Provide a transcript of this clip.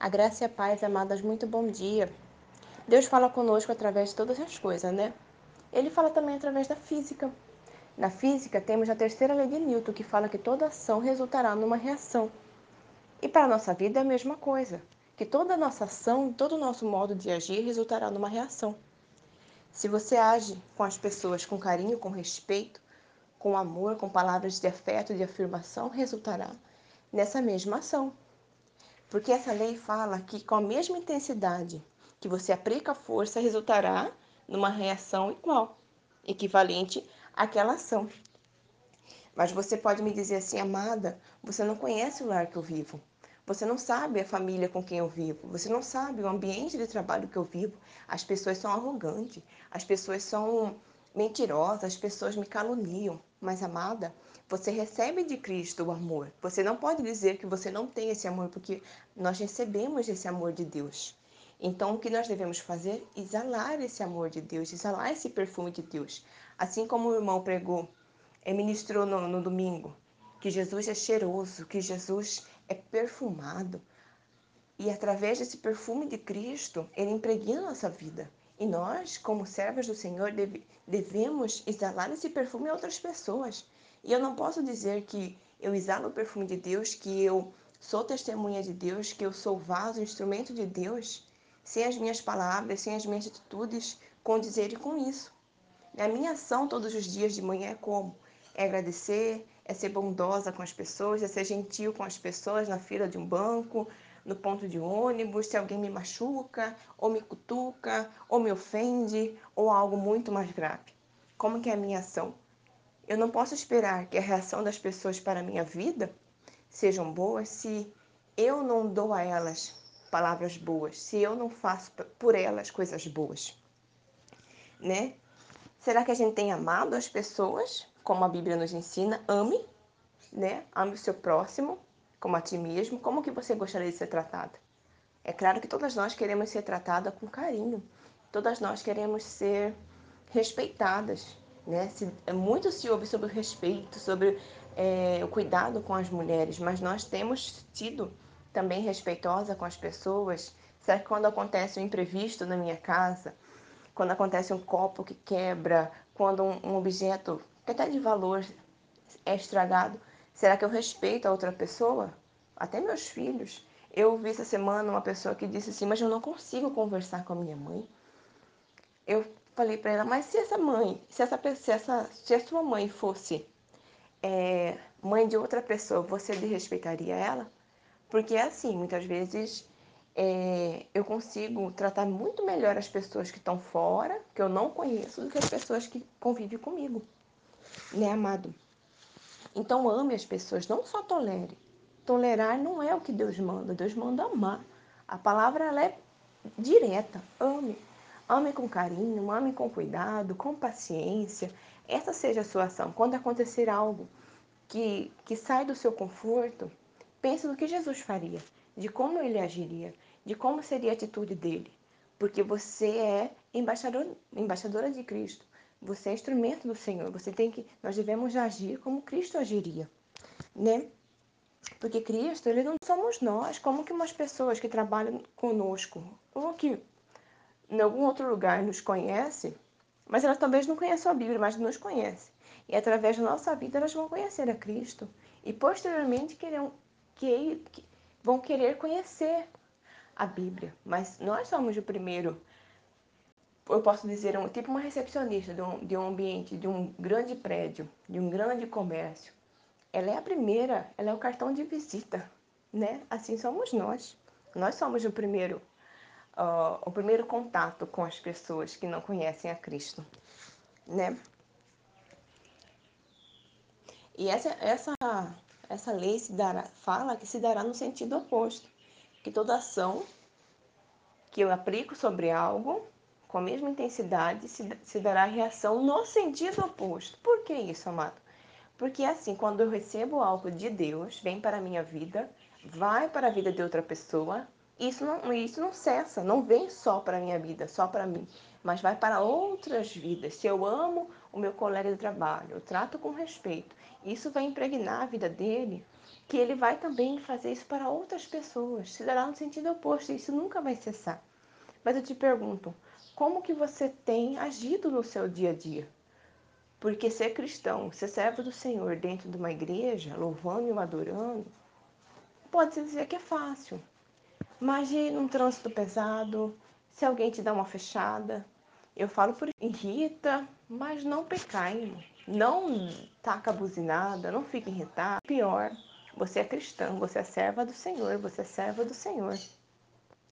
A graça e a paz, amadas, muito bom dia. Deus fala conosco através de todas as coisas, né? Ele fala também através da física. Na física, temos a terceira lei de Newton, que fala que toda ação resultará numa reação. E para a nossa vida é a mesma coisa, que toda nossa ação, todo o nosso modo de agir resultará numa reação. Se você age com as pessoas com carinho, com respeito, com amor, com palavras de afeto, de afirmação, resultará nessa mesma ação. Porque essa lei fala que com a mesma intensidade que você aplica a força, resultará numa reação igual, equivalente àquela ação. Mas você pode me dizer assim, amada, você não conhece o lar que eu vivo. Você não sabe a família com quem eu vivo. Você não sabe o ambiente de trabalho que eu vivo. As pessoas são arrogantes. As pessoas são mentirosas. As pessoas me caluniam. Mas, amada, você recebe de Cristo o amor. Você não pode dizer que você não tem esse amor, porque nós recebemos esse amor de Deus. Então, o que nós devemos fazer? Exalar esse amor de Deus, exalar esse perfume de Deus. Assim como o irmão pregou, e ministrou no, no domingo, que Jesus é cheiroso, que Jesus é perfumado. E através desse perfume de Cristo, ele impregna nossa vida. E nós, como servos do Senhor, deve, devemos exalar esse perfume a outras pessoas. E eu não posso dizer que eu exalo o perfume de Deus, que eu sou testemunha de Deus, que eu sou vaso, instrumento de Deus, sem as minhas palavras, sem as minhas atitudes condizerem com isso. A minha ação todos os dias de manhã é como? É agradecer, é ser bondosa com as pessoas, é ser gentil com as pessoas na fila de um banco, no ponto de ônibus, se alguém me machuca, ou me cutuca, ou me ofende, ou algo muito mais grave. Como que é a minha ação? Eu não posso esperar que a reação das pessoas para a minha vida sejam boas se eu não dou a elas palavras boas, se eu não faço por elas coisas boas, né? Será que a gente tem amado as pessoas, como a Bíblia nos ensina? Ame, né? Ame o seu próximo como a ti mesmo. Como que você gostaria de ser tratada? É claro que todas nós queremos ser tratadas com carinho. Todas nós queremos ser respeitadas, né? Se, é muito se ouve sobre o respeito, sobre é, o cuidado com as mulheres, mas nós temos tido também respeitosa com as pessoas. Será que quando acontece um imprevisto na minha casa, quando acontece um copo que quebra, quando um, um objeto até de valor é estragado, será que eu respeito a outra pessoa? Até meus filhos. Eu vi essa semana uma pessoa que disse assim, mas eu não consigo conversar com a minha mãe. Eu falei para ela, mas se essa mãe, se essa, se essa, se a sua mãe fosse é, mãe de outra pessoa, você desrespeitaria ela? Porque é assim, muitas vezes é, eu consigo tratar muito melhor as pessoas que estão fora, que eu não conheço, do que as pessoas que convivem comigo, né, amado? Então ame as pessoas, não só tolere. Tolerar não é o que Deus manda, Deus manda amar. A palavra ela é direta, ame. Ame com carinho, ame com cuidado, com paciência. Essa seja a sua ação. Quando acontecer algo que, que sai do seu conforto, pense no que Jesus faria, de como ele agiria, de como seria a atitude dele. Porque você é embaixador, embaixadora de Cristo. Você é instrumento do Senhor. Você tem que, nós devemos agir como Cristo agiria, né? Porque Cristo, ele não somos nós, como que umas pessoas que trabalham conosco ou que em algum outro lugar nos conhece, mas elas talvez não conheçam a Bíblia, mas nos conhecem. E através da nossa vida elas vão conhecer a Cristo. E posteriormente querem, que, que, vão querer conhecer a Bíblia. Mas nós somos o primeiro, eu posso dizer, um, tipo uma recepcionista de um, de um ambiente, de um grande prédio, de um grande comércio. Ela é a primeira, ela é o cartão de visita, né? Assim somos nós. Nós somos o primeiro uh, o primeiro contato com as pessoas que não conhecem a Cristo, né? E essa, essa, essa lei se dará, fala que se dará no sentido oposto, que toda ação que eu aplico sobre algo, com a mesma intensidade, se, se dará reação no sentido oposto. Por que isso, amado? Porque assim, quando eu recebo algo de Deus, vem para a minha vida, vai para a vida de outra pessoa, isso não, isso não cessa, não vem só para a minha vida, só para mim, mas vai para outras vidas. Se eu amo o meu colega de trabalho, eu trato com respeito, isso vai impregnar a vida dele que ele vai também fazer isso para outras pessoas. Se dará no sentido oposto, isso nunca vai cessar. Mas eu te pergunto, como que você tem agido no seu dia a dia? Porque ser cristão, ser servo do Senhor dentro de uma igreja, louvando e adorando, pode-se dizer que é fácil. Imagine um trânsito pesado, se alguém te dá uma fechada. Eu falo por irrita, mas não pecaim. Não taca buzinada, não fica irritado. Pior, você é cristão, você é serva do Senhor, você é serva do Senhor.